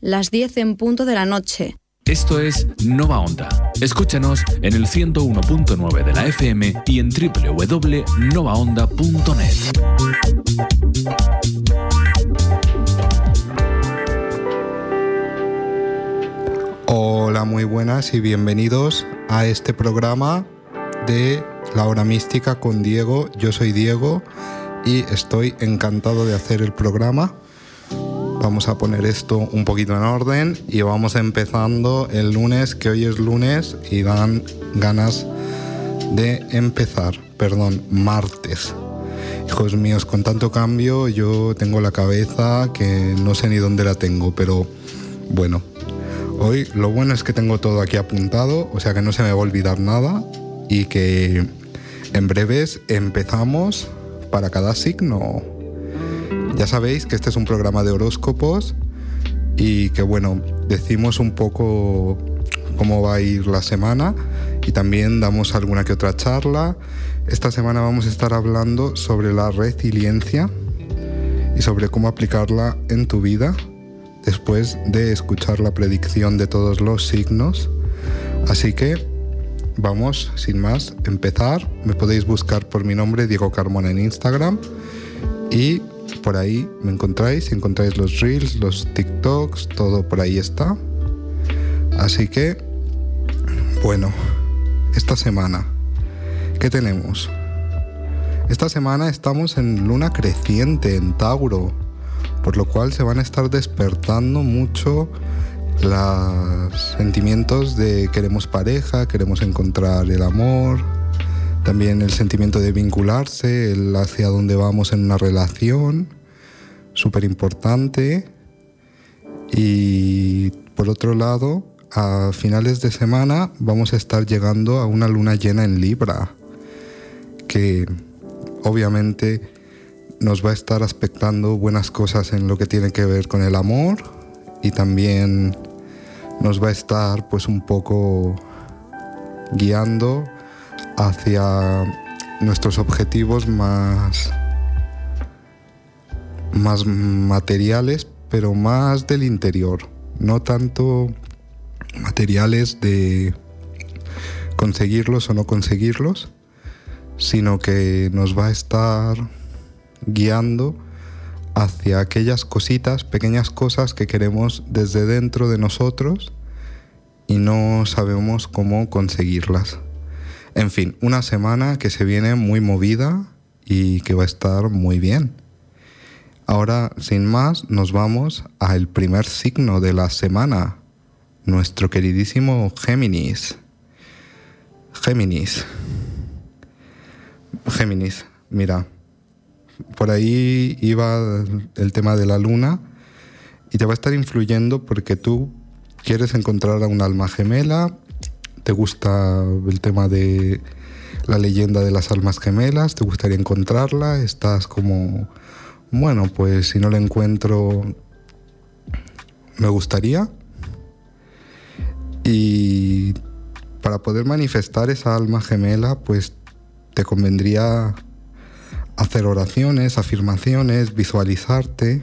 las 10 en punto de la noche. Esto es Nova Onda. Escúchanos en el 101.9 de la FM y en www.novaonda.net. Hola, muy buenas y bienvenidos a este programa de La Hora Mística con Diego. Yo soy Diego y estoy encantado de hacer el programa. Vamos a poner esto un poquito en orden y vamos empezando el lunes, que hoy es lunes y dan ganas de empezar, perdón, martes. Hijos míos, con tanto cambio yo tengo la cabeza que no sé ni dónde la tengo, pero bueno, hoy lo bueno es que tengo todo aquí apuntado, o sea que no se me va a olvidar nada y que en breves empezamos para cada signo. Ya sabéis que este es un programa de horóscopos y que bueno, decimos un poco cómo va a ir la semana y también damos alguna que otra charla. Esta semana vamos a estar hablando sobre la resiliencia y sobre cómo aplicarla en tu vida después de escuchar la predicción de todos los signos. Así que vamos, sin más, empezar. Me podéis buscar por mi nombre, Diego Carmona, en Instagram. Y por ahí me encontráis, encontráis los reels, los TikToks, todo por ahí está. Así que, bueno, esta semana, ¿qué tenemos? Esta semana estamos en luna creciente, en Tauro, por lo cual se van a estar despertando mucho los sentimientos de queremos pareja, queremos encontrar el amor, también el sentimiento de vincularse, el hacia dónde vamos en una relación, súper importante. Y por otro lado, a finales de semana vamos a estar llegando a una luna llena en Libra, que obviamente nos va a estar aspectando buenas cosas en lo que tiene que ver con el amor y también nos va a estar pues un poco guiando hacia nuestros objetivos más más materiales, pero más del interior, no tanto materiales de conseguirlos o no conseguirlos, sino que nos va a estar guiando hacia aquellas cositas, pequeñas cosas que queremos desde dentro de nosotros y no sabemos cómo conseguirlas. En fin, una semana que se viene muy movida y que va a estar muy bien. Ahora, sin más, nos vamos al primer signo de la semana, nuestro queridísimo Géminis. Géminis. Géminis, mira, por ahí iba el tema de la luna y te va a estar influyendo porque tú quieres encontrar a un alma gemela, te gusta el tema de la leyenda de las almas gemelas, te gustaría encontrarla, estás como, bueno, pues si no la encuentro, me gustaría. Y para poder manifestar esa alma gemela, pues te convendría hacer oraciones, afirmaciones, visualizarte.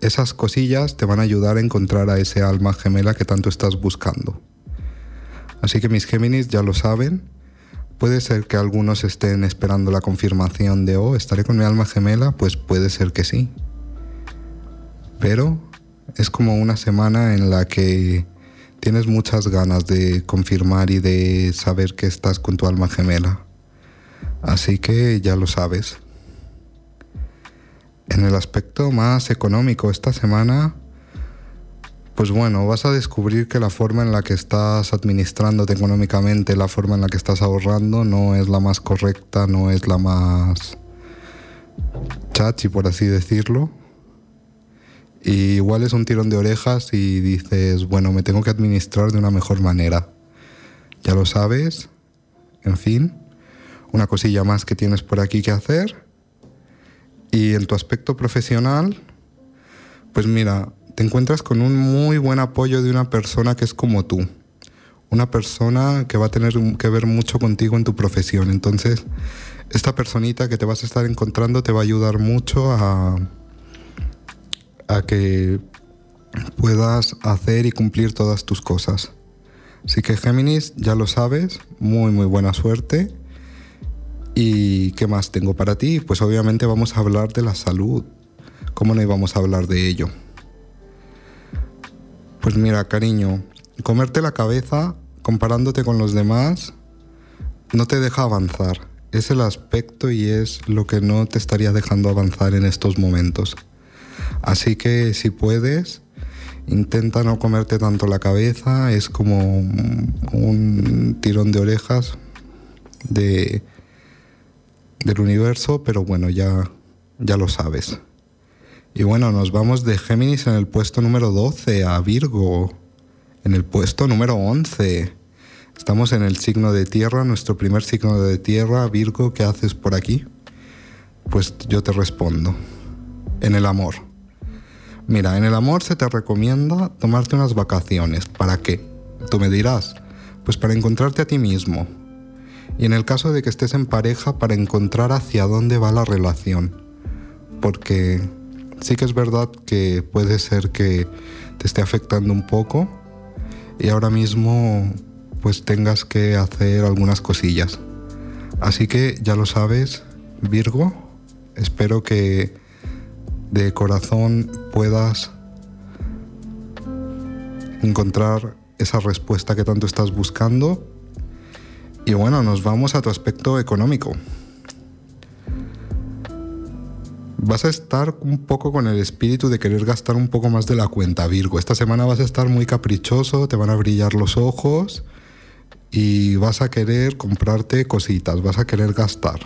Esas cosillas te van a ayudar a encontrar a ese alma gemela que tanto estás buscando. Así que mis Géminis ya lo saben. Puede ser que algunos estén esperando la confirmación de, oh, estaré con mi alma gemela, pues puede ser que sí. Pero es como una semana en la que tienes muchas ganas de confirmar y de saber que estás con tu alma gemela. Así que ya lo sabes. En el aspecto más económico, esta semana pues bueno, vas a descubrir que la forma en la que estás administrándote económicamente, la forma en la que estás ahorrando, no es la más correcta, no es la más chachi, por así decirlo. Y igual es un tirón de orejas y dices, bueno, me tengo que administrar de una mejor manera. Ya lo sabes, en fin, una cosilla más que tienes por aquí que hacer. Y en tu aspecto profesional, pues mira, te encuentras con un muy buen apoyo de una persona que es como tú. Una persona que va a tener que ver mucho contigo en tu profesión. Entonces, esta personita que te vas a estar encontrando te va a ayudar mucho a, a que puedas hacer y cumplir todas tus cosas. Así que Géminis, ya lo sabes, muy muy buena suerte. ¿Y qué más tengo para ti? Pues obviamente vamos a hablar de la salud. ¿Cómo no íbamos a hablar de ello? Pues mira, cariño, comerte la cabeza comparándote con los demás no te deja avanzar. Es el aspecto y es lo que no te estaría dejando avanzar en estos momentos. Así que si puedes, intenta no comerte tanto la cabeza. Es como un tirón de orejas de, del universo, pero bueno, ya, ya lo sabes. Y bueno, nos vamos de Géminis en el puesto número 12 a Virgo en el puesto número 11. Estamos en el signo de tierra, nuestro primer signo de tierra, Virgo, ¿qué haces por aquí? Pues yo te respondo, en el amor. Mira, en el amor se te recomienda tomarte unas vacaciones. ¿Para qué? Tú me dirás, pues para encontrarte a ti mismo. Y en el caso de que estés en pareja, para encontrar hacia dónde va la relación. Porque sí que es verdad que puede ser que te esté afectando un poco y ahora mismo pues tengas que hacer algunas cosillas. Así que ya lo sabes, Virgo, espero que de corazón puedas encontrar esa respuesta que tanto estás buscando. Y bueno, nos vamos a tu aspecto económico vas a estar un poco con el espíritu de querer gastar un poco más de la cuenta, Virgo. Esta semana vas a estar muy caprichoso, te van a brillar los ojos y vas a querer comprarte cositas, vas a querer gastar.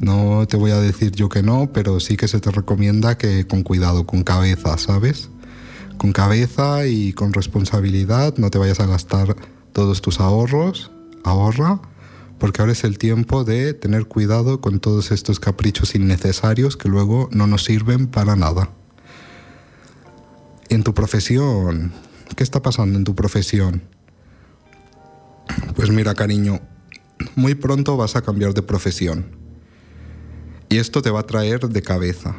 No te voy a decir yo que no, pero sí que se te recomienda que con cuidado, con cabeza, ¿sabes? Con cabeza y con responsabilidad, no te vayas a gastar todos tus ahorros, ahorra porque ahora es el tiempo de tener cuidado con todos estos caprichos innecesarios que luego no nos sirven para nada. En tu profesión, ¿qué está pasando en tu profesión? Pues mira, cariño, muy pronto vas a cambiar de profesión. Y esto te va a traer de cabeza.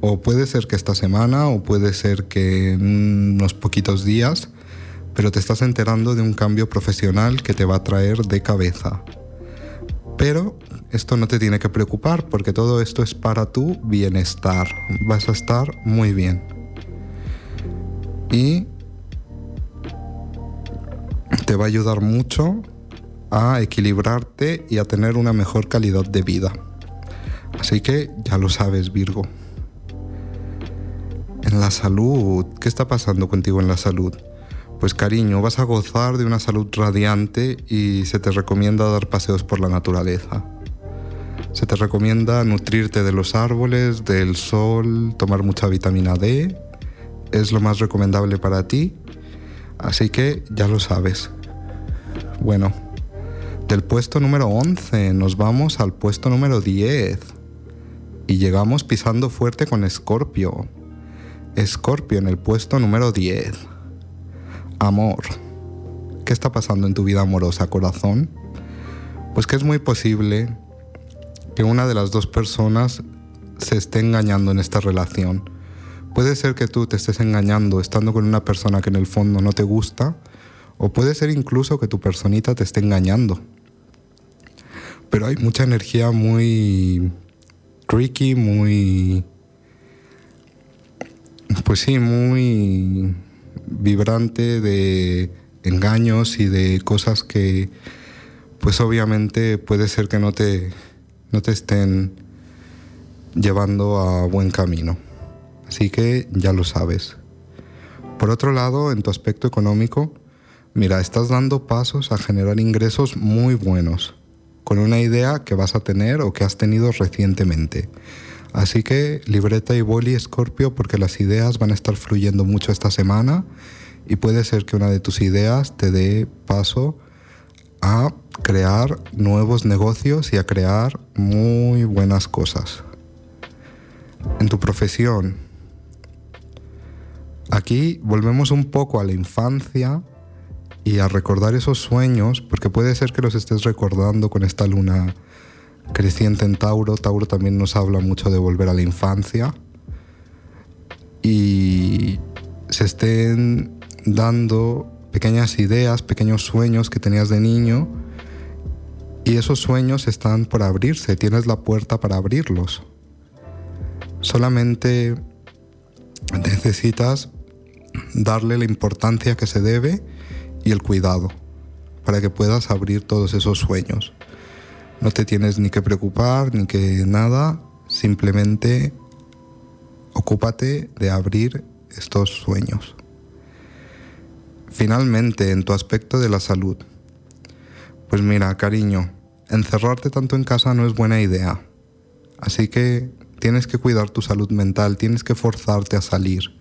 O puede ser que esta semana, o puede ser que en unos poquitos días, pero te estás enterando de un cambio profesional que te va a traer de cabeza. Pero esto no te tiene que preocupar porque todo esto es para tu bienestar. Vas a estar muy bien. Y te va a ayudar mucho a equilibrarte y a tener una mejor calidad de vida. Así que ya lo sabes, Virgo. En la salud, ¿qué está pasando contigo en la salud? Pues cariño, vas a gozar de una salud radiante y se te recomienda dar paseos por la naturaleza. Se te recomienda nutrirte de los árboles, del sol, tomar mucha vitamina D. Es lo más recomendable para ti. Así que ya lo sabes. Bueno, del puesto número 11 nos vamos al puesto número 10. Y llegamos pisando fuerte con Escorpio. Escorpio en el puesto número 10. Amor. ¿Qué está pasando en tu vida amorosa, corazón? Pues que es muy posible que una de las dos personas se esté engañando en esta relación. Puede ser que tú te estés engañando estando con una persona que en el fondo no te gusta, o puede ser incluso que tu personita te esté engañando. Pero hay mucha energía muy tricky, muy... Pues sí, muy vibrante de engaños y de cosas que pues obviamente puede ser que no te, no te estén llevando a buen camino. Así que ya lo sabes. Por otro lado, en tu aspecto económico, mira, estás dando pasos a generar ingresos muy buenos, con una idea que vas a tener o que has tenido recientemente. Así que libreta y boli Scorpio porque las ideas van a estar fluyendo mucho esta semana y puede ser que una de tus ideas te dé paso a crear nuevos negocios y a crear muy buenas cosas. En tu profesión, aquí volvemos un poco a la infancia y a recordar esos sueños, porque puede ser que los estés recordando con esta luna creciente en Tauro. Tauro también nos habla mucho de volver a la infancia. Y se estén dando pequeñas ideas, pequeños sueños que tenías de niño y esos sueños están por abrirse, tienes la puerta para abrirlos. Solamente necesitas darle la importancia que se debe y el cuidado para que puedas abrir todos esos sueños. No te tienes ni que preocupar ni que nada, simplemente ocúpate de abrir estos sueños. Finalmente, en tu aspecto de la salud. Pues mira, cariño, encerrarte tanto en casa no es buena idea. Así que tienes que cuidar tu salud mental, tienes que forzarte a salir.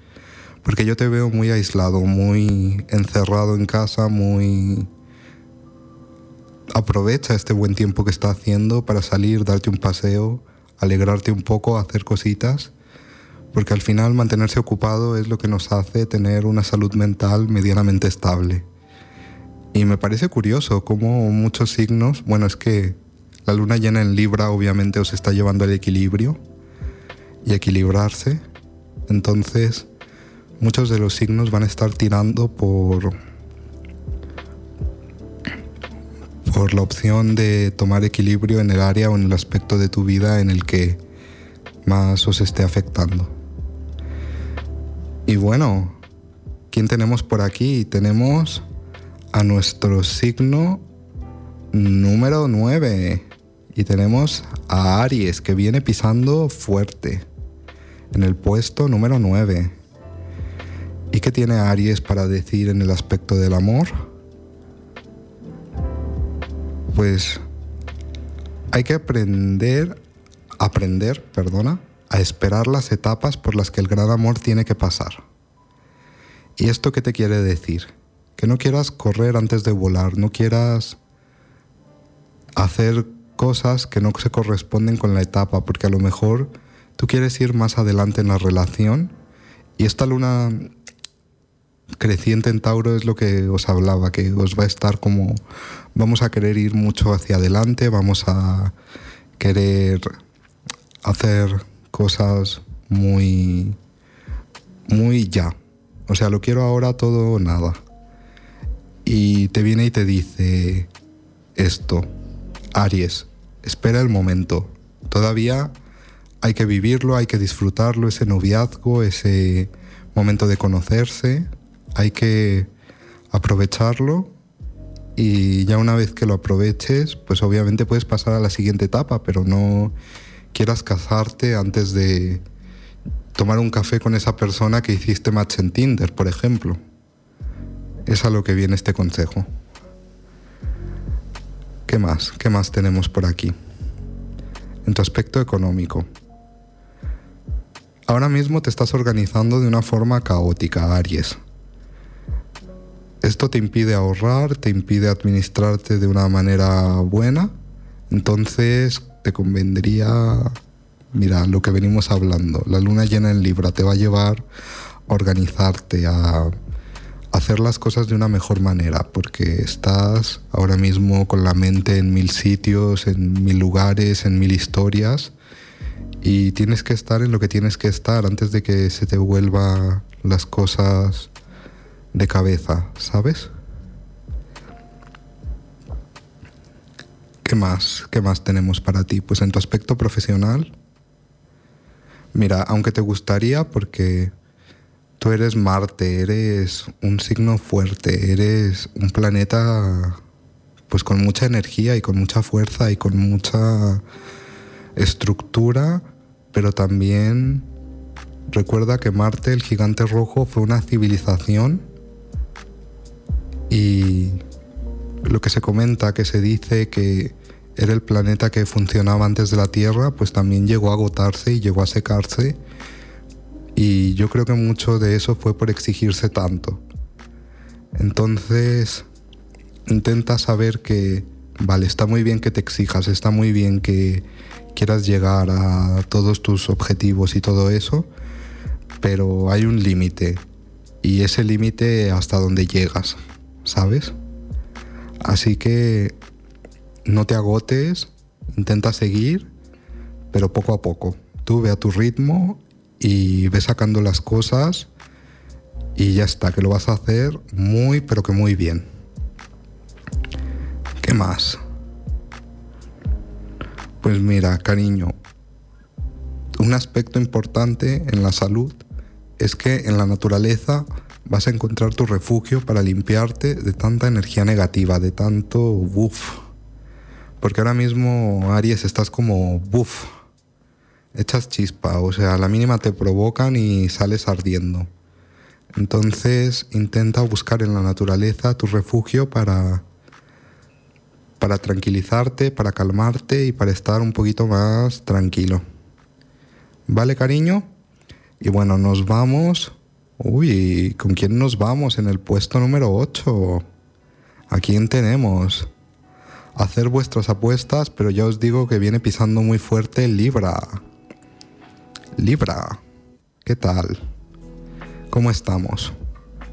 Porque yo te veo muy aislado, muy encerrado en casa, muy... Aprovecha este buen tiempo que está haciendo para salir, darte un paseo, alegrarte un poco, hacer cositas porque al final mantenerse ocupado es lo que nos hace tener una salud mental medianamente estable. Y me parece curioso cómo muchos signos, bueno, es que la luna llena en Libra obviamente os está llevando al equilibrio y equilibrarse. Entonces, muchos de los signos van a estar tirando por por la opción de tomar equilibrio en el área o en el aspecto de tu vida en el que más os esté afectando. Y bueno, ¿quién tenemos por aquí? Tenemos a nuestro signo número 9. Y tenemos a Aries que viene pisando fuerte en el puesto número 9. ¿Y qué tiene Aries para decir en el aspecto del amor? Pues hay que aprender, aprender, perdona, a esperar las etapas por las que el gran amor tiene que pasar. ¿Y esto qué te quiere decir? Que no quieras correr antes de volar, no quieras hacer cosas que no se corresponden con la etapa, porque a lo mejor tú quieres ir más adelante en la relación y esta luna creciente en Tauro es lo que os hablaba, que os va a estar como vamos a querer ir mucho hacia adelante, vamos a querer hacer cosas muy, muy ya. O sea, lo quiero ahora todo o nada. Y te viene y te dice esto, Aries, espera el momento. Todavía hay que vivirlo, hay que disfrutarlo, ese noviazgo, ese momento de conocerse, hay que aprovecharlo y ya una vez que lo aproveches, pues obviamente puedes pasar a la siguiente etapa, pero no quieras casarte antes de tomar un café con esa persona que hiciste match en Tinder, por ejemplo. Es a lo que viene este consejo. ¿Qué más? ¿Qué más tenemos por aquí? En tu aspecto económico. Ahora mismo te estás organizando de una forma caótica, Aries. Esto te impide ahorrar, te impide administrarte de una manera buena. Entonces, te convendría, mira, lo que venimos hablando, la luna llena en Libra te va a llevar a organizarte, a hacer las cosas de una mejor manera, porque estás ahora mismo con la mente en mil sitios, en mil lugares, en mil historias, y tienes que estar en lo que tienes que estar antes de que se te vuelva las cosas de cabeza, ¿sabes? ¿Qué más? ¿Qué más tenemos para ti? Pues en tu aspecto profesional, mira, aunque te gustaría porque tú eres Marte, eres un signo fuerte, eres un planeta pues con mucha energía y con mucha fuerza y con mucha estructura, pero también recuerda que Marte, el gigante rojo, fue una civilización y lo que se comenta, que se dice que era el planeta que funcionaba antes de la Tierra, pues también llegó a agotarse y llegó a secarse. Y yo creo que mucho de eso fue por exigirse tanto. Entonces, intenta saber que, vale, está muy bien que te exijas, está muy bien que quieras llegar a todos tus objetivos y todo eso, pero hay un límite. Y ese límite hasta donde llegas, ¿sabes? Así que no te agotes, intenta seguir, pero poco a poco. Tú ve a tu ritmo y ve sacando las cosas Y ya está, que lo vas a hacer muy, pero que muy bien. ¿Qué más? Pues mira, cariño, un aspecto importante en la salud es que en la naturaleza vas a encontrar tu refugio para limpiarte de tanta energía negativa, de tanto buff. Porque ahora mismo, Aries, estás como buff. Echas chispa, o sea, a la mínima te provocan y sales ardiendo. Entonces intenta buscar en la naturaleza tu refugio para, para tranquilizarte, para calmarte y para estar un poquito más tranquilo. ¿Vale, cariño? Y bueno, nos vamos. Uy, ¿con quién nos vamos en el puesto número 8? ¿A quién tenemos? Hacer vuestras apuestas, pero ya os digo que viene pisando muy fuerte Libra. Libra, ¿qué tal? ¿Cómo estamos?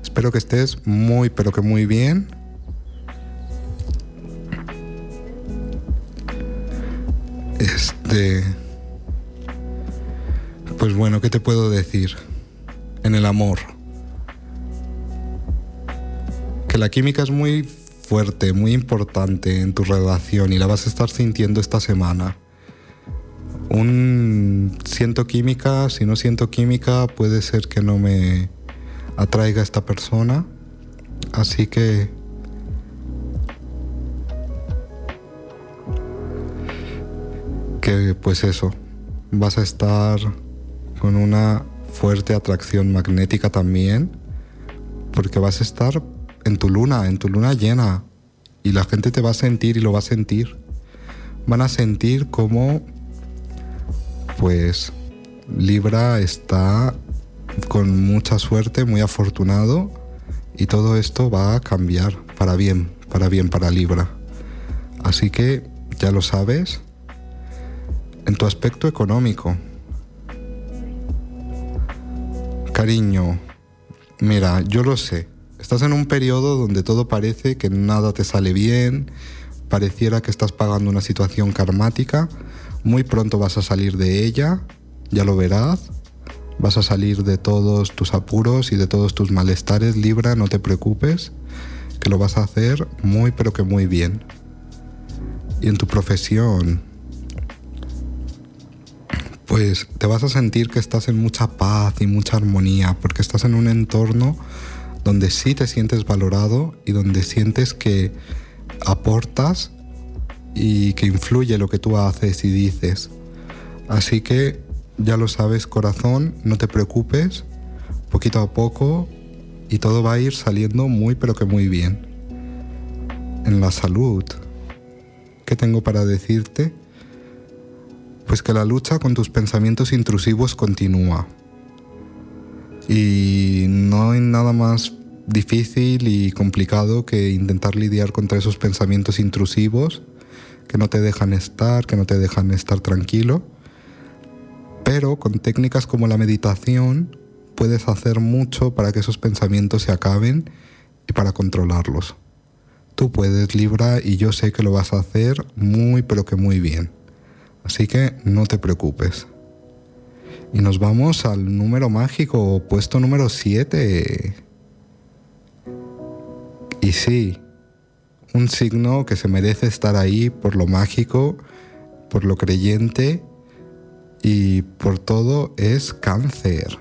Espero que estés muy, pero que muy bien. Este... Pues bueno, ¿qué te puedo decir? En el amor. Que la química es muy fuerte, muy importante en tu relación y la vas a estar sintiendo esta semana. Un siento química, si no siento química, puede ser que no me atraiga esta persona. Así que que pues eso, vas a estar con una fuerte atracción magnética también, porque vas a estar en tu luna, en tu luna llena, y la gente te va a sentir y lo va a sentir. Van a sentir como, pues, Libra está con mucha suerte, muy afortunado, y todo esto va a cambiar para bien, para bien para Libra. Así que, ya lo sabes, en tu aspecto económico, Cariño, mira, yo lo sé. Estás en un periodo donde todo parece que nada te sale bien, pareciera que estás pagando una situación karmática, muy pronto vas a salir de ella, ya lo verás, vas a salir de todos tus apuros y de todos tus malestares, Libra, no te preocupes, que lo vas a hacer muy pero que muy bien. Y en tu profesión, pues te vas a sentir que estás en mucha paz y mucha armonía, porque estás en un entorno donde sí te sientes valorado y donde sientes que aportas y que influye lo que tú haces y dices. Así que ya lo sabes, corazón, no te preocupes, poquito a poco y todo va a ir saliendo muy pero que muy bien. En la salud, ¿qué tengo para decirte? Pues que la lucha con tus pensamientos intrusivos continúa. Y no hay nada más difícil y complicado que intentar lidiar contra esos pensamientos intrusivos que no te dejan estar, que no te dejan estar tranquilo. Pero con técnicas como la meditación puedes hacer mucho para que esos pensamientos se acaben y para controlarlos. Tú puedes, Libra, y yo sé que lo vas a hacer muy, pero que muy bien. Así que no te preocupes. Y nos vamos al número mágico, puesto número 7. Y sí, un signo que se merece estar ahí por lo mágico, por lo creyente y por todo es cáncer.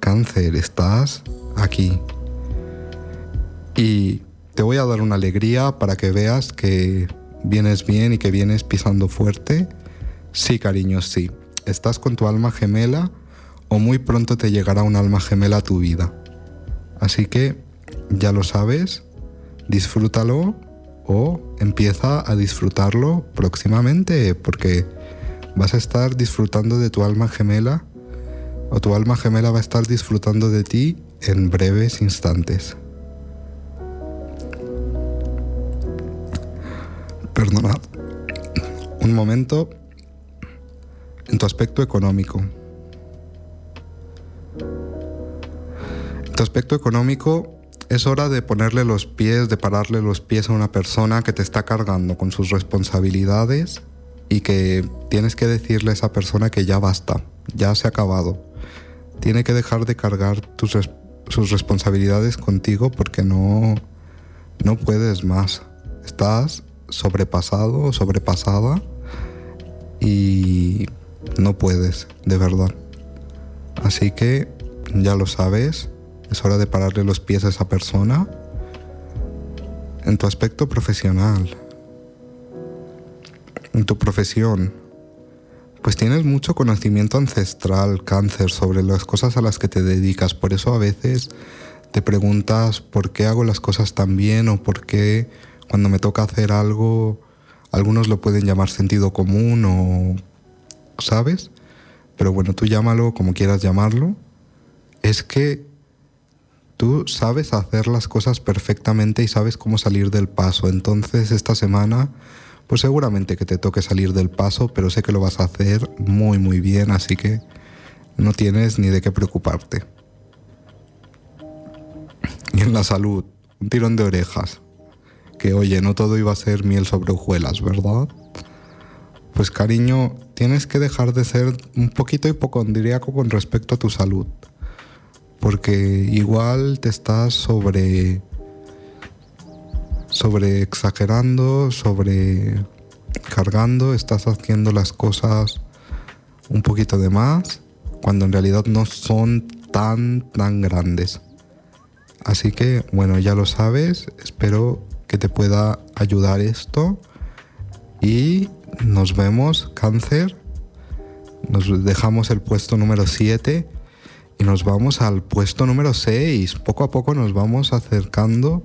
Cáncer, estás aquí. Y te voy a dar una alegría para que veas que vienes bien y que vienes pisando fuerte Sí, cariño, sí. Estás con tu alma gemela o muy pronto te llegará un alma gemela a tu vida. Así que ya lo sabes, disfrútalo o empieza a disfrutarlo próximamente porque vas a estar disfrutando de tu alma gemela o tu alma gemela va a estar disfrutando de ti en breves instantes. Perdonad. Un momento en tu aspecto económico. En tu aspecto económico es hora de ponerle los pies, de pararle los pies a una persona que te está cargando con sus responsabilidades y que tienes que decirle a esa persona que ya basta, ya se ha acabado. Tiene que dejar de cargar tus sus responsabilidades contigo porque no, no puedes más. Estás sobrepasado o sobrepasada y no puedes, de verdad. Así que ya lo sabes, es hora de pararle los pies a esa persona en tu aspecto profesional, en tu profesión. Pues tienes mucho conocimiento ancestral, cáncer, sobre las cosas a las que te dedicas. Por eso a veces te preguntas por qué hago las cosas tan bien o por qué cuando me toca hacer algo, algunos lo pueden llamar sentido común o, ¿sabes? Pero bueno, tú llámalo como quieras llamarlo. Es que tú sabes hacer las cosas perfectamente y sabes cómo salir del paso. Entonces esta semana, pues seguramente que te toque salir del paso, pero sé que lo vas a hacer muy muy bien, así que no tienes ni de qué preocuparte. Y en la salud, un tirón de orejas que, oye, no todo iba a ser miel sobre hojuelas, ¿verdad? Pues cariño, tienes que dejar de ser un poquito hipocondríaco con respecto a tu salud. Porque igual te estás sobre. sobre exagerando, sobre cargando, estás haciendo las cosas un poquito de más, cuando en realidad no son tan, tan grandes. Así que, bueno, ya lo sabes, espero que te pueda ayudar esto. Y nos vemos, cáncer. Nos dejamos el puesto número 7 y nos vamos al puesto número 6. Poco a poco nos vamos acercando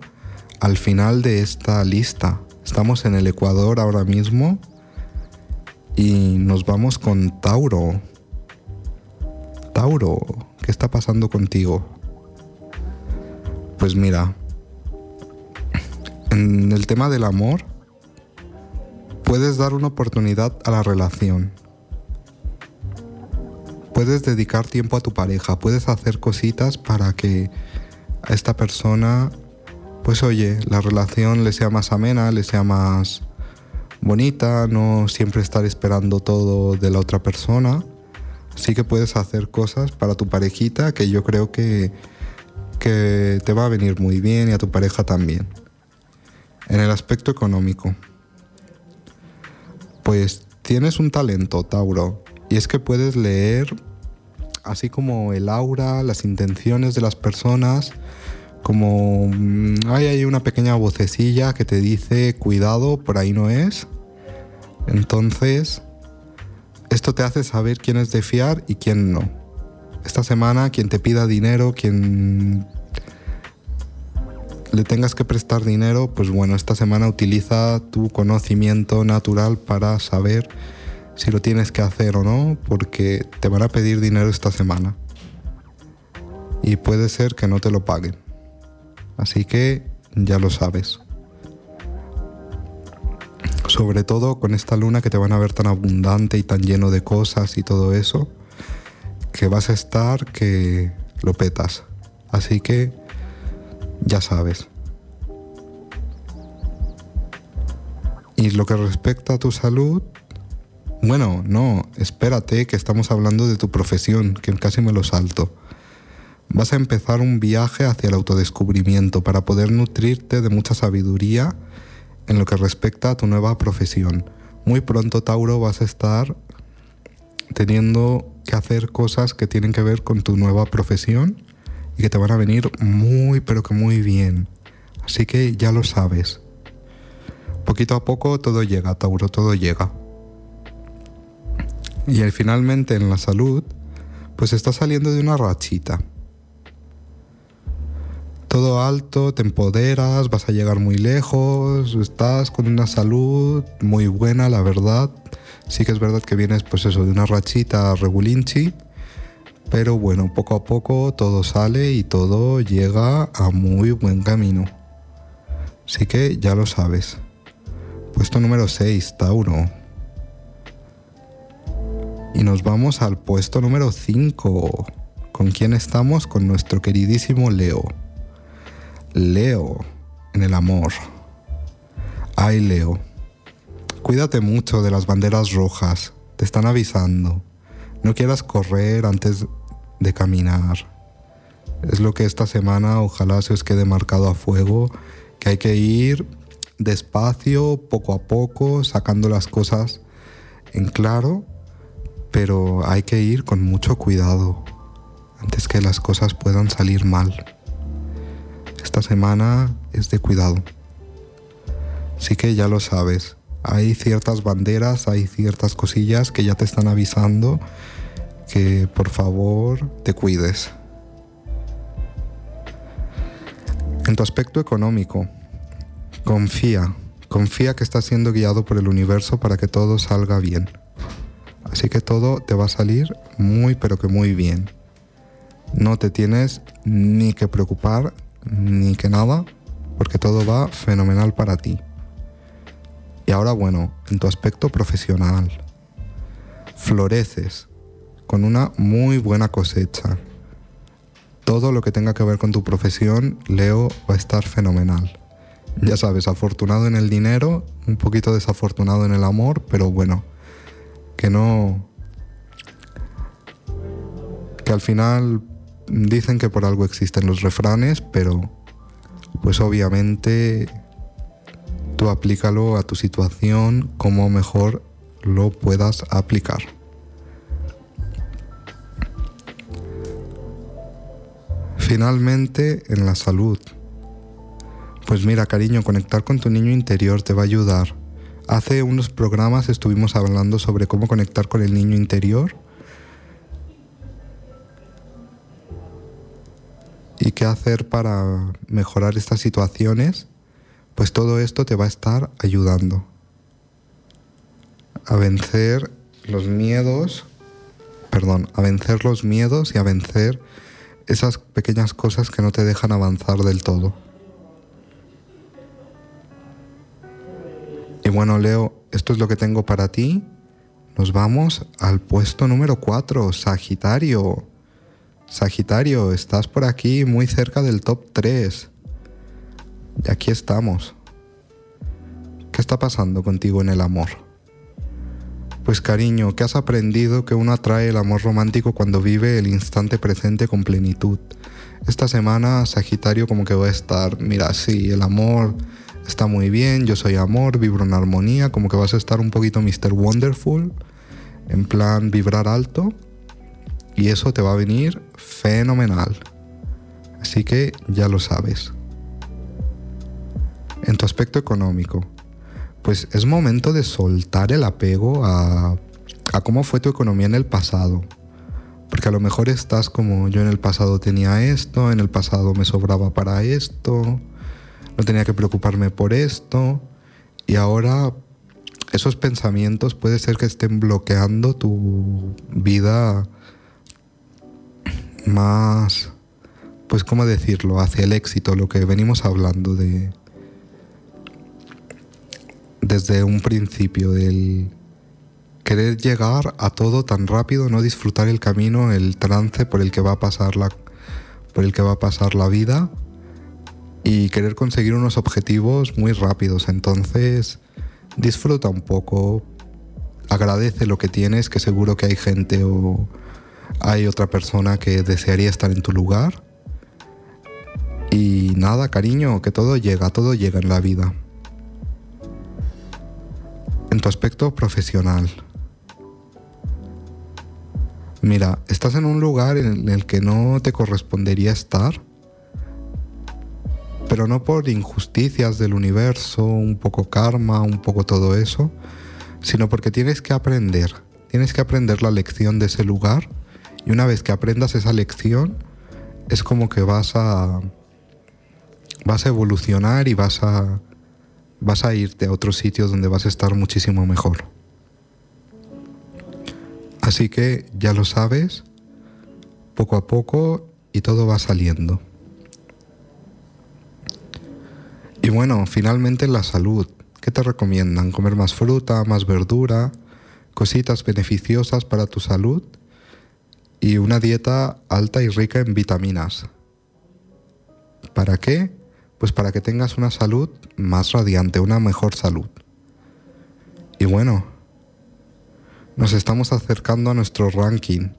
al final de esta lista. Estamos en el Ecuador ahora mismo y nos vamos con Tauro. Tauro, ¿qué está pasando contigo? Pues mira, en el tema del amor, puedes dar una oportunidad a la relación. Puedes dedicar tiempo a tu pareja, puedes hacer cositas para que a esta persona, pues oye, la relación le sea más amena, le sea más bonita, no siempre estar esperando todo de la otra persona. Sí que puedes hacer cosas para tu parejita que yo creo que, que te va a venir muy bien y a tu pareja también. En el aspecto económico, pues tienes un talento, Tauro, y es que puedes leer así como el aura, las intenciones de las personas, como mm, hay ahí una pequeña vocecilla que te dice, cuidado, por ahí no es. Entonces, esto te hace saber quién es de fiar y quién no. Esta semana, quien te pida dinero, quien le tengas que prestar dinero, pues bueno, esta semana utiliza tu conocimiento natural para saber si lo tienes que hacer o no, porque te van a pedir dinero esta semana. Y puede ser que no te lo paguen. Así que ya lo sabes. Sobre todo con esta luna que te van a ver tan abundante y tan lleno de cosas y todo eso, que vas a estar que lo petas. Así que ya sabes. Y lo que respecta a tu salud, bueno, no, espérate que estamos hablando de tu profesión, que casi me lo salto. Vas a empezar un viaje hacia el autodescubrimiento para poder nutrirte de mucha sabiduría en lo que respecta a tu nueva profesión. Muy pronto, Tauro, vas a estar teniendo que hacer cosas que tienen que ver con tu nueva profesión y que te van a venir muy, pero que muy bien. Así que ya lo sabes. Poquito a poco todo llega, Tauro, todo llega. Y finalmente en la salud, pues estás saliendo de una rachita. Todo alto, te empoderas, vas a llegar muy lejos, estás con una salud muy buena, la verdad. Sí que es verdad que vienes pues eso, de una rachita regulinchi, pero bueno, poco a poco todo sale y todo llega a muy buen camino. Así que ya lo sabes. Puesto número 6, Tauro. Y nos vamos al puesto número 5. ¿Con quién estamos? Con nuestro queridísimo Leo. Leo, en el amor. Ay, Leo. Cuídate mucho de las banderas rojas. Te están avisando. No quieras correr antes de caminar. Es lo que esta semana ojalá se os quede marcado a fuego, que hay que ir despacio, poco a poco, sacando las cosas en claro, pero hay que ir con mucho cuidado antes que las cosas puedan salir mal. Esta semana es de cuidado. Así que ya lo sabes, hay ciertas banderas, hay ciertas cosillas que ya te están avisando que por favor te cuides. En tu aspecto económico, confía, confía que estás siendo guiado por el universo para que todo salga bien. Así que todo te va a salir muy pero que muy bien. No te tienes ni que preocupar ni que nada porque todo va fenomenal para ti. Y ahora bueno, en tu aspecto profesional, floreces con una muy buena cosecha todo lo que tenga que ver con tu profesión, Leo, va a estar fenomenal. Ya sabes, afortunado en el dinero, un poquito desafortunado en el amor, pero bueno, que no... que al final dicen que por algo existen los refranes, pero pues obviamente tú aplícalo a tu situación como mejor lo puedas aplicar. Finalmente, en la salud. Pues mira, cariño, conectar con tu niño interior te va a ayudar. Hace unos programas estuvimos hablando sobre cómo conectar con el niño interior. ¿Y qué hacer para mejorar estas situaciones? Pues todo esto te va a estar ayudando a vencer los miedos, perdón, a vencer los miedos y a vencer esas pequeñas cosas que no te dejan avanzar del todo. Y bueno, Leo, esto es lo que tengo para ti. Nos vamos al puesto número 4, Sagitario. Sagitario, estás por aquí muy cerca del top 3. Y aquí estamos. ¿Qué está pasando contigo en el amor? Pues cariño, que has aprendido que uno atrae el amor romántico cuando vive el instante presente con plenitud. Esta semana Sagitario como que va a estar, mira, sí, el amor está muy bien, yo soy amor, vibro en armonía, como que vas a estar un poquito Mr. Wonderful, en plan vibrar alto, y eso te va a venir fenomenal. Así que ya lo sabes. En tu aspecto económico, pues es momento de soltar el apego a, cómo fue tu economía en el pasado. Porque a lo mejor estás como yo en el pasado tenía esto, en el pasado me sobraba para esto, no tenía que preocuparme por esto, y ahora esos pensamientos puede ser que estén bloqueando tu vida más, pues cómo decirlo, hacia el éxito, lo que venimos hablando de, desde un principio, del querer llegar a todo tan rápido, no disfrutar el camino, el trance por el que va a pasar la, por el que va a pasar la vida y querer conseguir unos objetivos muy rápidos. Entonces, disfruta un poco, agradece lo que tienes, que seguro que hay gente o hay otra persona que desearía estar en tu lugar. Y nada, cariño, que todo llega, todo llega en la vida en tu aspecto profesional. Mira, estás en un lugar en el que no te correspondería estar, pero no por injusticias del universo, un poco karma, un poco todo eso, sino porque tienes que aprender, tienes que aprender la lección de ese lugar y una vez que aprendas esa lección es como que vas a vas a evolucionar y vas a vas a irte a otro sitio donde vas a estar muchísimo mejor. Así que ya lo sabes, poco a poco y todo va saliendo. Y bueno, finalmente la salud. ¿Qué te recomiendan? ¿Comer más fruta, más verdura, cositas beneficiosas para tu salud? Y una dieta alta y rica en vitaminas. ¿Para qué? Pues para que tengas una salud más radiante, una mejor salud. Y bueno, nos estamos acercando a nuestro ranking,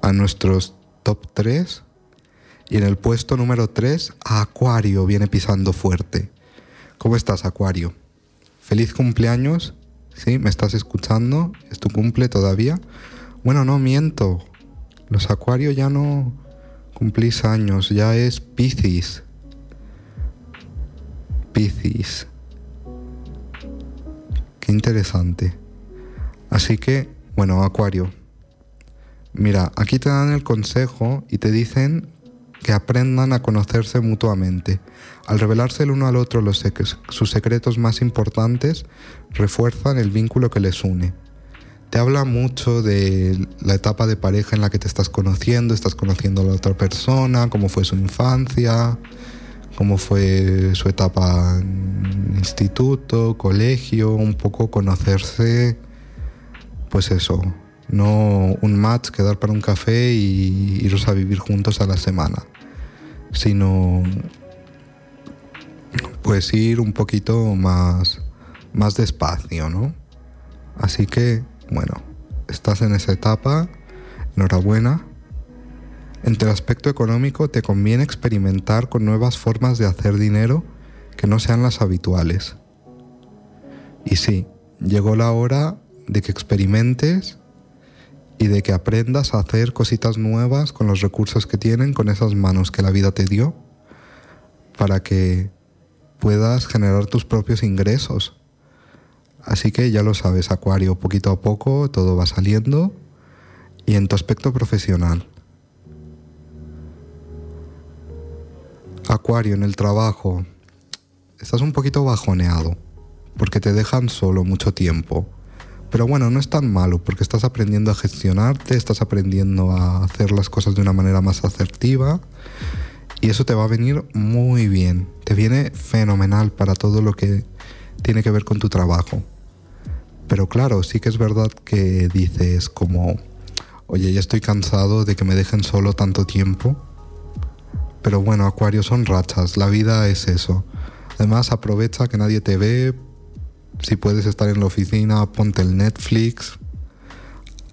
a nuestros top 3 Y en el puesto número 3, Acuario viene pisando fuerte. ¿Cómo estás, Acuario? Feliz cumpleaños. ¿Sí? ¿Me estás escuchando? ¿Es tu cumple todavía? Bueno, no miento. Los Acuarios ya no cumplís años, ya es Piscis. Piscis. Qué interesante. Así que, bueno, Acuario. Mira, aquí te dan el consejo y te dicen que aprendan a conocerse mutuamente. Al revelarse el uno al otro los sus secretos más importantes, refuerzan el vínculo que les une. Te habla mucho de la etapa de pareja en la que te estás conociendo, estás conociendo a la otra persona, cómo fue su infancia, cómo fue su etapa en instituto, colegio, un poco conocerse, pues eso, no un match, quedar para un café y iros a vivir juntos a la semana, sino pues ir un poquito más, más despacio, ¿no? Así que, bueno, estás en esa etapa, enhorabuena. En tu aspecto económico te conviene experimentar con nuevas formas de hacer dinero que no sean las habituales. Y sí, llegó la hora de que experimentes y de que aprendas a hacer cositas nuevas con los recursos que tienen, con esas manos que la vida te dio, para que puedas generar tus propios ingresos. Así que ya lo sabes, Acuario, poquito a poco todo va saliendo. Y en tu aspecto profesional, Acuario, en el trabajo, estás un poquito bajoneado porque te dejan solo mucho tiempo. Pero bueno, no es tan malo porque estás aprendiendo a gestionarte, estás aprendiendo a hacer las cosas de una manera más asertiva y eso te va a venir muy bien. Te viene fenomenal para todo lo que tiene que ver con tu trabajo. Pero claro, sí que es verdad que dices como, oye, ya estoy cansado de que me dejen solo tanto tiempo pero bueno, Acuario son rachas, la vida es eso. Además, aprovecha que nadie te ve. Si puedes estar en la oficina, ponte el Netflix,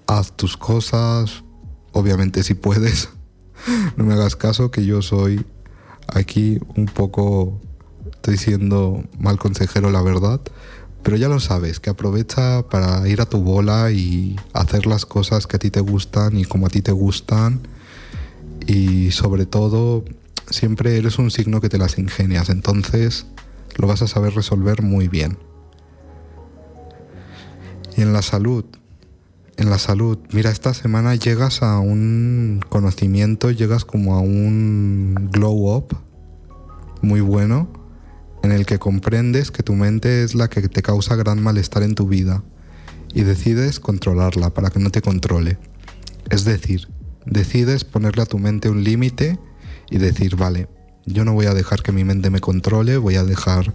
haz tus cosas. Obviamente, si puedes, no me hagas caso que yo soy aquí un poco, estoy siendo mal consejero, la verdad. Pero ya lo sabes, que aprovecha para ir a tu bola y hacer las cosas que a ti te gustan y como a ti te gustan. Y sobre todo, siempre eres un signo que te las ingenias, entonces lo vas a saber resolver muy bien. Y en la salud, en la salud, mira, esta semana llegas a un conocimiento, llegas como a un glow up muy bueno, en el que comprendes que tu mente es la que te causa gran malestar en tu vida y decides controlarla para que no te controle. Es decir, decides ponerle a tu mente un límite y decir, vale, yo no voy a dejar que mi mente me controle, voy a dejar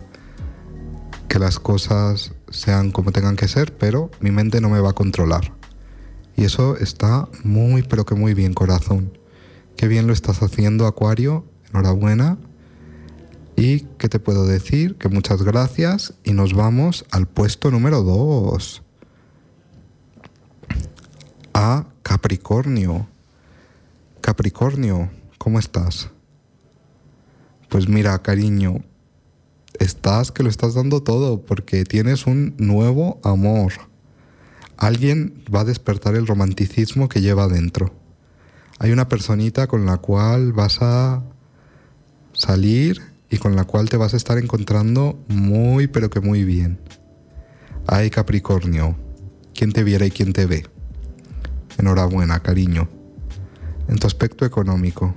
que las cosas sean como tengan que ser, pero mi mente no me va a controlar. Y eso está muy, pero que muy bien, corazón. Qué bien lo estás haciendo, Acuario. Enhorabuena. Y qué te puedo decir, que muchas gracias y nos vamos al puesto número 2. A Capricornio. Capricornio, ¿Cómo estás? Pues mira, cariño, estás que lo estás dando todo porque tienes un nuevo amor. Alguien va a despertar el romanticismo que lleva dentro. Hay una personita con la cual vas a salir y con la cual te vas a estar encontrando muy pero que muy bien. Ay Capricornio, ¿quién te viera y quién te ve? Enhorabuena, cariño. En tu aspecto económico,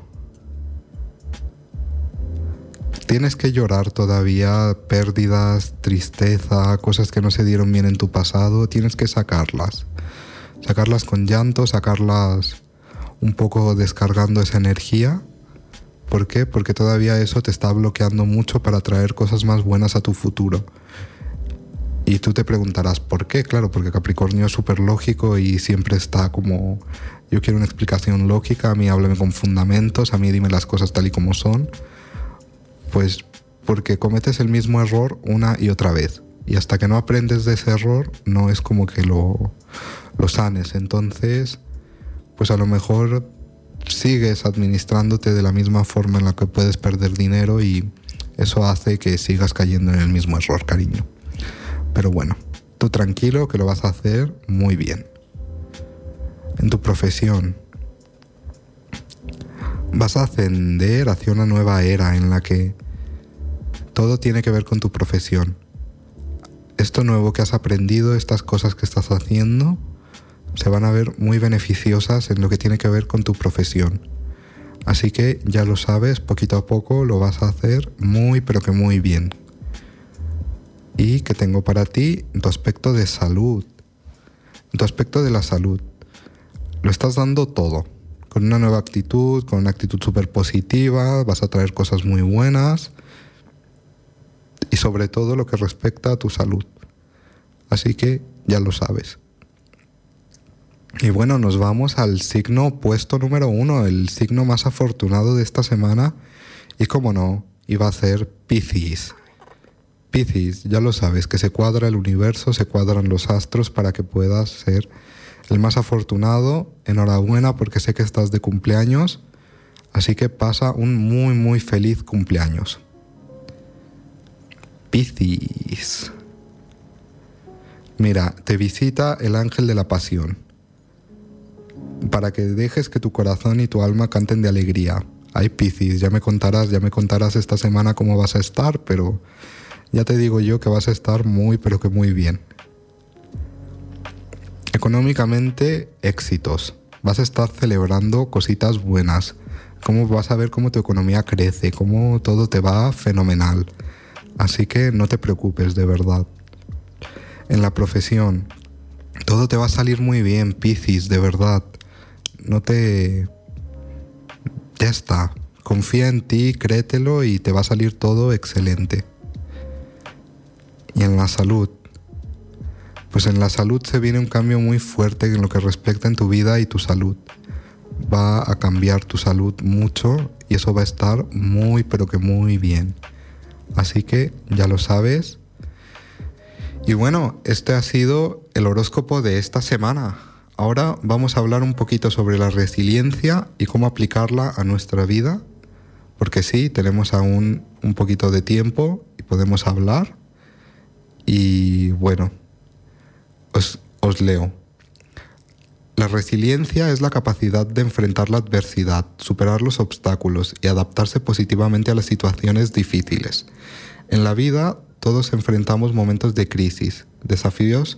tienes que llorar todavía pérdidas, tristeza, cosas que no se dieron bien en tu pasado, tienes que sacarlas. Sacarlas con llanto, sacarlas un poco descargando esa energía. ¿Por qué? Porque todavía eso te está bloqueando mucho para traer cosas más buenas a tu futuro. Y tú te preguntarás, ¿por qué? Claro, porque Capricornio es súper lógico y siempre está como, yo quiero una explicación lógica, a mí háblame con fundamentos, a mí dime las cosas tal y como son. Pues porque cometes el mismo error una y otra vez. Y hasta que no aprendes de ese error, no es como que lo, lo sanes. Entonces, pues a lo mejor sigues administrándote de la misma forma en la que puedes perder dinero y eso hace que sigas cayendo en el mismo error, cariño. Pero bueno, tú tranquilo que lo vas a hacer muy bien. En tu profesión, vas a ascender hacia una nueva era en la que todo tiene que ver con tu profesión. Esto nuevo que has aprendido, estas cosas que estás haciendo, se van a ver muy beneficiosas en lo que tiene que ver con tu profesión. Así que ya lo sabes, poquito a poco lo vas a hacer muy pero que muy bien. Y que tengo para ti tu aspecto de salud. Tu aspecto de la salud. Lo estás dando todo. Con una nueva actitud, con una actitud súper positiva, vas a traer cosas muy buenas. Y sobre todo lo que respecta a tu salud. Así que ya lo sabes. Y bueno, nos vamos al signo puesto número uno, el signo más afortunado de esta semana. Y como no, iba a ser Piscis. Piscis, ya lo sabes, que se cuadra el universo, se cuadran los astros para que puedas ser el más afortunado. Enhorabuena porque sé que estás de cumpleaños. Así que pasa un muy, muy feliz cumpleaños. Piscis. Mira, te visita el ángel de la pasión para que dejes que tu corazón y tu alma canten de alegría. Ay, Piscis, ya me contarás, ya me contarás esta semana cómo vas a estar, pero ya te digo yo que vas a estar muy, pero que muy bien. Económicamente, éxitos. Vas a estar celebrando cositas buenas. Cómo vas a ver cómo tu economía crece, cómo todo te va fenomenal. Así que no te preocupes, de verdad. En la profesión, todo te va a salir muy bien, Piscis, de verdad no te... Ya está. Confía en ti, créetelo y te va a salir todo excelente. Y en la salud. Pues en la salud se viene un cambio muy fuerte en lo que respecta en tu vida y tu salud. Va a cambiar tu salud mucho y eso va a estar muy pero que muy bien. Así que ya lo sabes. Y bueno, este ha sido el horóscopo de esta semana. Ahora vamos a hablar un poquito sobre la resiliencia y cómo aplicarla a nuestra vida, porque sí, tenemos aún un poquito de tiempo y podemos hablar. Y bueno, os, leo. La resiliencia es la capacidad de enfrentar la adversidad, superar los obstáculos y adaptarse positivamente a las situaciones difíciles. En la vida todos enfrentamos momentos de crisis, desafíos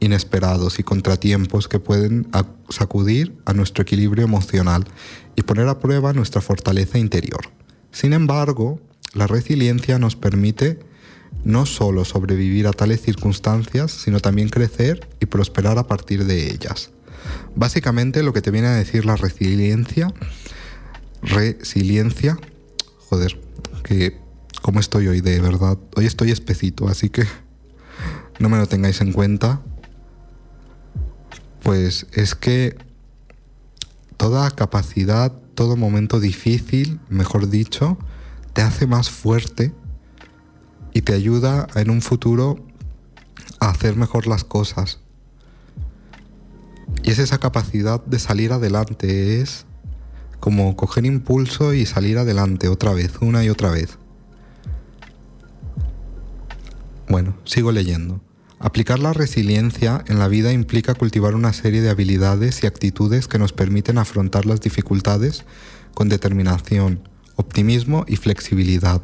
inesperados y contratiempos que pueden sacudir a nuestro equilibrio emocional y poner a prueba nuestra fortaleza interior. Sin embargo, la resiliencia nos permite no solo sobrevivir a tales circunstancias, sino también crecer y prosperar a partir de ellas. Básicamente lo que te viene a decir la resiliencia, resiliencia, joder, que como estoy hoy de verdad, hoy estoy especito, así que no me lo tengáis en cuenta, pues es que toda capacidad, todo momento difícil, mejor dicho, te hace más fuerte y te ayuda en un futuro a hacer mejor las cosas. Y es esa capacidad de salir adelante, es como coger impulso y salir adelante otra vez, una y otra vez. Bueno, sigo leyendo. Aplicar la resiliencia en la vida implica cultivar una serie de habilidades y actitudes que nos permiten afrontar las dificultades con determinación, optimismo y flexibilidad.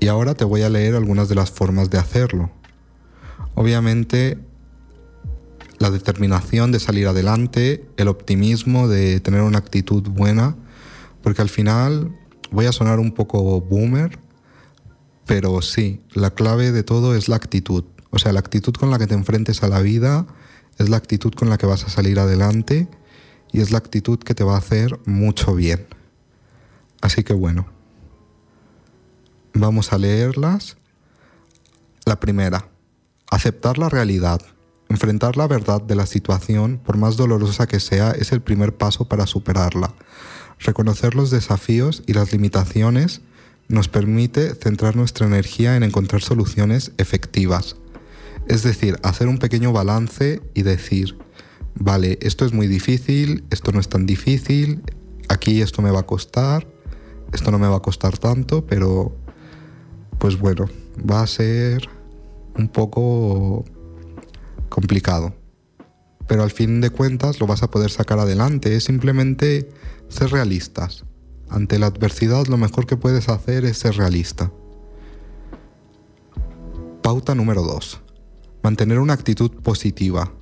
Y ahora te voy a leer algunas de las formas de hacerlo. Obviamente, la determinación de salir adelante, el optimismo de tener una actitud buena, porque al final voy a sonar un poco boomer, pero sí, la clave de todo es la actitud. O sea, la actitud con la que te enfrentes a la vida es la actitud con la que vas a salir adelante y es la actitud que te va a hacer mucho bien. Así que bueno, vamos a leerlas. La primera, aceptar la realidad. Enfrentar la verdad de la situación, por más dolorosa que sea, es el primer paso para superarla. Reconocer los desafíos y las limitaciones nos permite centrar nuestra energía en encontrar soluciones efectivas. Es decir, hacer un pequeño balance y decir, vale, esto es muy difícil, esto no es tan difícil, aquí esto me va a costar, esto no me va a costar tanto, pero pues bueno, va a ser un poco complicado. Pero al fin de cuentas lo vas a poder sacar adelante. Es simplemente ser realistas. Ante la adversidad lo mejor que puedes hacer es ser realista. Pauta número 2. Mantener una actitud positiva.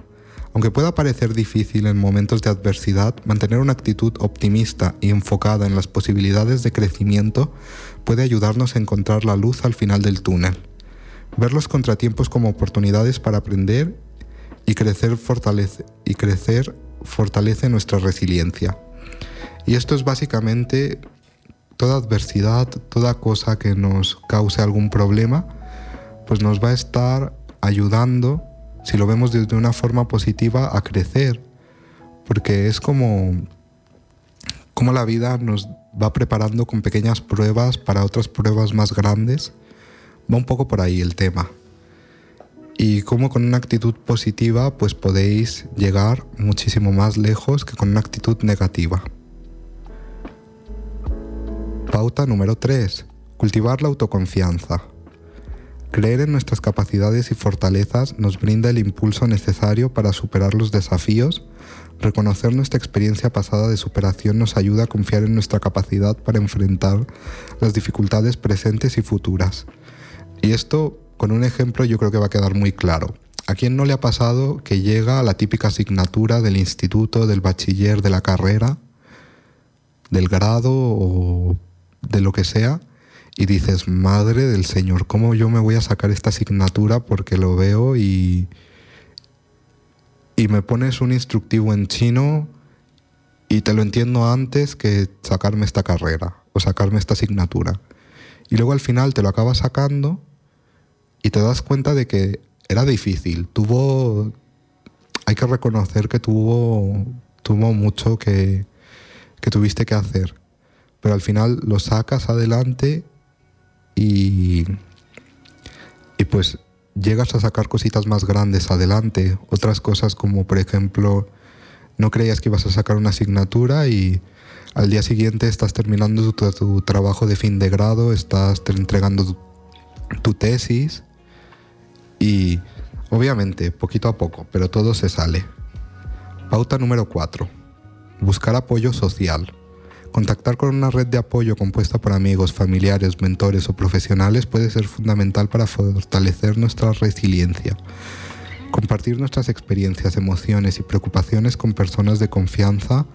Aunque pueda parecer difícil en momentos de adversidad, mantener una actitud optimista y enfocada en las posibilidades de crecimiento puede ayudarnos a encontrar la luz al final del túnel. Ver los contratiempos como oportunidades para aprender y crecer fortalece, y crecer fortalece nuestra resiliencia. Y esto es básicamente toda adversidad, toda cosa que nos cause algún problema, pues nos va a estar ayudando si lo vemos de una forma positiva, a crecer. Porque es como, como la vida nos va preparando con pequeñas pruebas para otras pruebas más grandes. Va un poco por ahí el tema. Y como con una actitud positiva pues podéis llegar muchísimo más lejos que con una actitud negativa. Pauta número 3. Cultivar la autoconfianza. Creer en nuestras capacidades y fortalezas nos brinda el impulso necesario para superar los desafíos. Reconocer nuestra experiencia pasada de superación nos ayuda a confiar en nuestra capacidad para enfrentar las dificultades presentes y futuras. Y esto, con un ejemplo, yo creo que va a quedar muy claro. ¿A quién no le ha pasado que llega a la típica asignatura del instituto, del bachiller, de la carrera, del grado o de lo que sea? y dices, madre del Señor, ¿cómo yo me voy a sacar esta asignatura porque lo veo y, y me pones un instructivo en chino y te lo entiendo antes que sacarme esta carrera o sacarme esta asignatura? Y luego al final te lo acabas sacando y te das cuenta de que era difícil, tuvo, hay que reconocer que tuvo, tuvo mucho que, que tuviste que hacer, pero al final lo sacas adelante y, y pues llegas a sacar cositas más grandes adelante, otras cosas como por ejemplo no creías que ibas a sacar una asignatura y al día siguiente estás terminando tu, trabajo de fin de grado, estás entregando tu, tu tesis y obviamente poquito a poco, pero todo se sale. Pauta número 4. Buscar apoyo social. Contactar con una red de apoyo compuesta por amigos, familiares, mentores o profesionales puede ser fundamental para fortalecer nuestra resiliencia. Compartir nuestras experiencias, emociones y preocupaciones con personas de confianza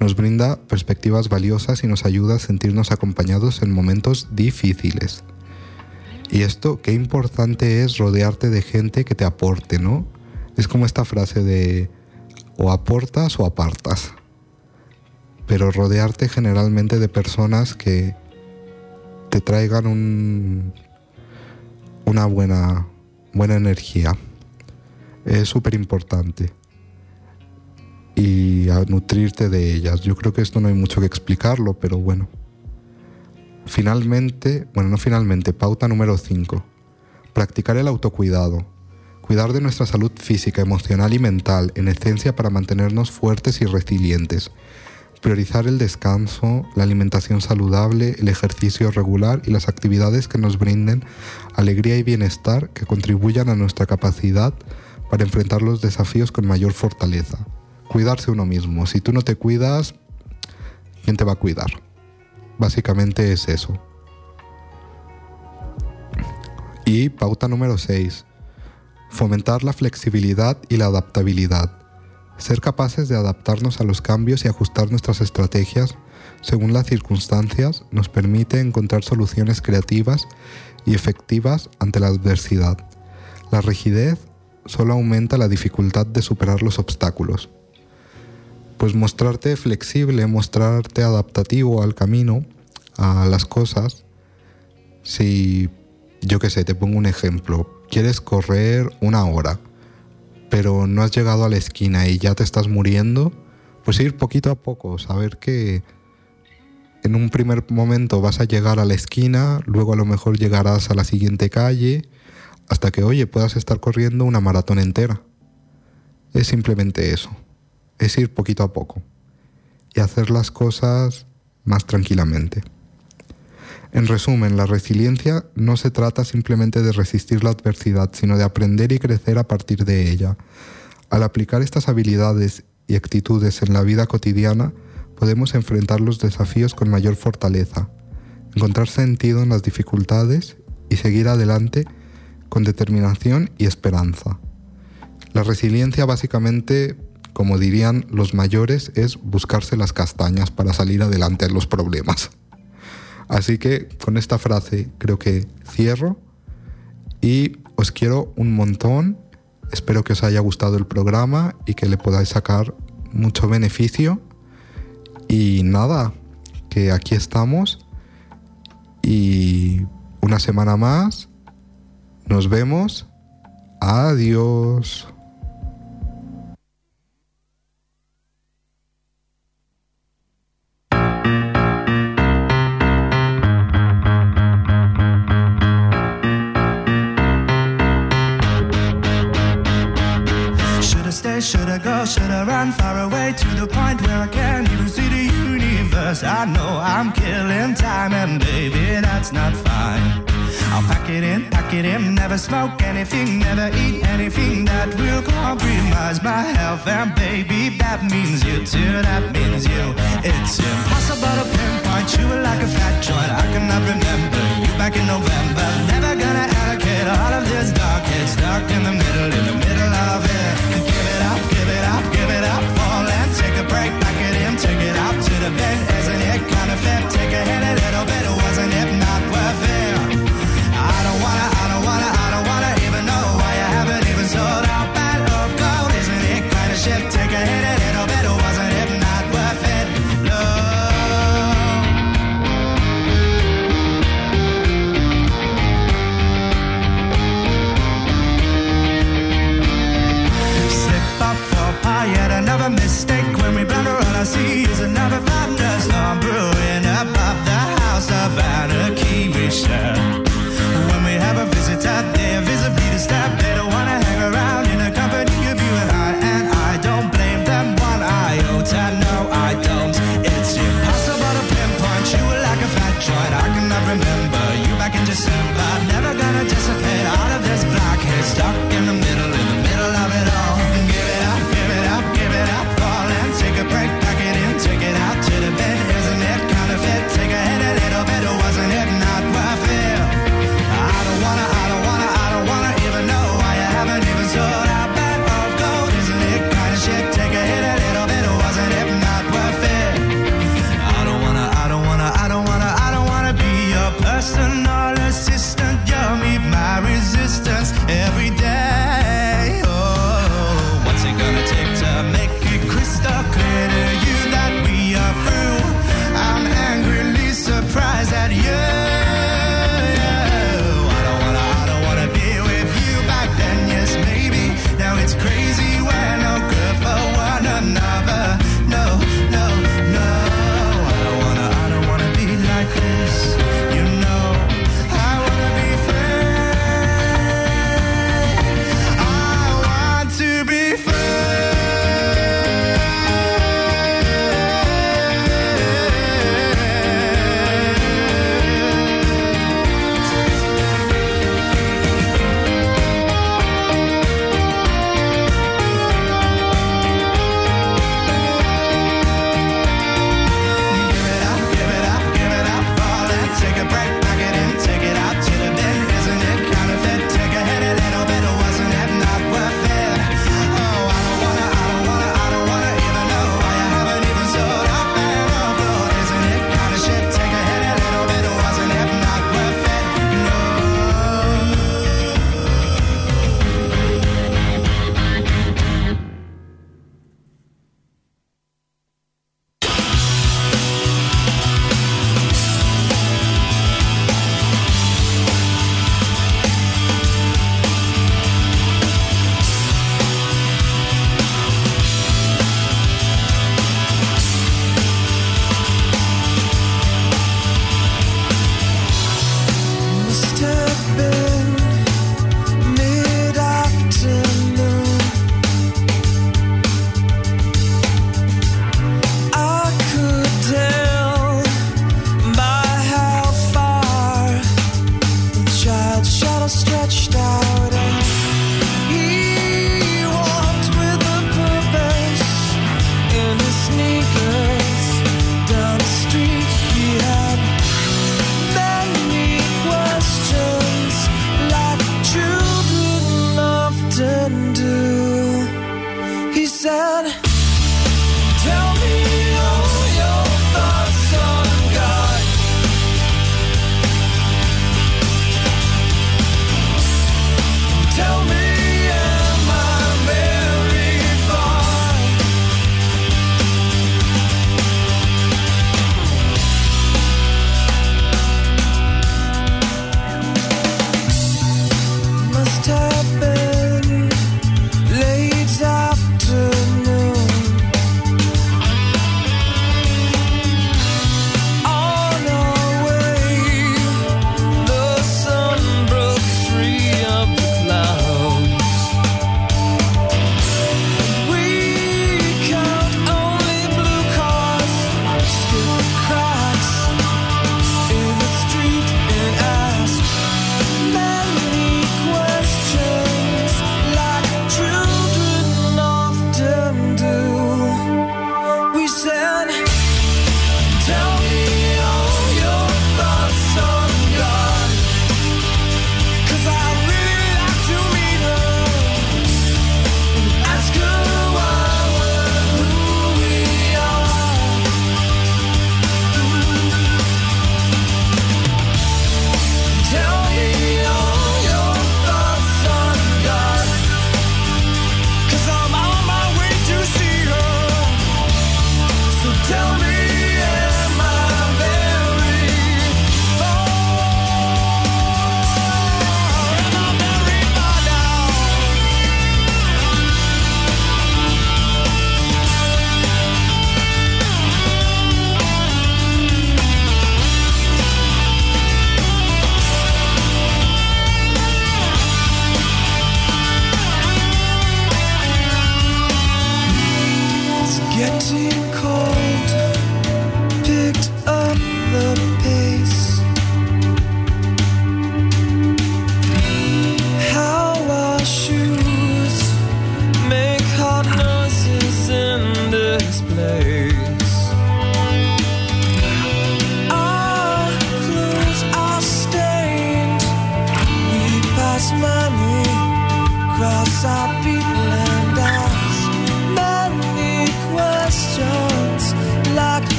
nos brinda perspectivas valiosas y nos ayuda a sentirnos acompañados en momentos difíciles. Y esto, qué importante es rodearte de gente que te aporte, ¿no? Es como esta frase de o aportas o apartas pero rodearte generalmente de personas que te traigan un, una buena, buena energía. Es súper importante. Y a nutrirte de ellas. Yo creo que esto no hay mucho que explicarlo, pero bueno. Finalmente, bueno, no finalmente, pauta número 5. Practicar el autocuidado. Cuidar de nuestra salud física, emocional y mental, en esencia para mantenernos fuertes y resilientes priorizar el descanso, la alimentación saludable, el ejercicio regular y las actividades que nos brinden alegría y bienestar que contribuyan a nuestra capacidad para enfrentar los desafíos con mayor fortaleza. Cuidarse uno mismo. Si tú no te cuidas, ¿quién te va a cuidar? Básicamente es eso. Y pauta número 6. Fomentar la flexibilidad y la adaptabilidad. Ser capaces de adaptarnos a los cambios y ajustar nuestras estrategias según las circunstancias nos permite encontrar soluciones creativas y efectivas ante la adversidad. La rigidez solo aumenta la dificultad de superar los obstáculos. Pues mostrarte flexible, mostrarte adaptativo al camino, a las cosas, si yo qué sé, te pongo un ejemplo, quieres correr una hora, pero no has llegado a la esquina y ya te estás muriendo, pues ir poquito a poco, saber que en un primer momento vas a llegar a la esquina, luego a lo mejor llegarás a la siguiente calle, hasta que, oye, puedas estar corriendo una maratón entera. Es simplemente eso. Es ir poquito a poco y hacer las cosas más tranquilamente. En resumen, la resiliencia no se trata simplemente de resistir la adversidad, sino de aprender y crecer a partir de ella. Al aplicar estas habilidades y actitudes en la vida cotidiana, podemos enfrentar los desafíos con mayor fortaleza, encontrar sentido en las dificultades y seguir adelante con determinación y esperanza. La resiliencia básicamente, como dirían los mayores, es buscarse las castañas para salir adelante en los problemas. Así que con esta frase creo que cierro y os quiero un montón. Espero que os haya gustado el programa y que le podáis sacar mucho beneficio. Y nada, que aquí estamos y una semana más. Nos vemos. Adiós. In, pack never smoke anything, never eat anything that will compromise my health. And baby, that means you too, that means you. It's impossible to pinpoint you like a fat joint. I cannot remember you back in November. Never gonna allocate all of this dark head stuck in the middle, in the middle of it Give it up, give it up, give it up. Fall and take a break, back it in, take it out to the bed. Isn't it kind of fit? Take a hit a little bit, wasn't it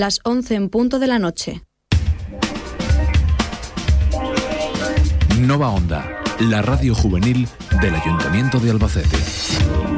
las 11 en punto de la noche. Nova Onda, la radio juvenil del Ayuntamiento de Albacete.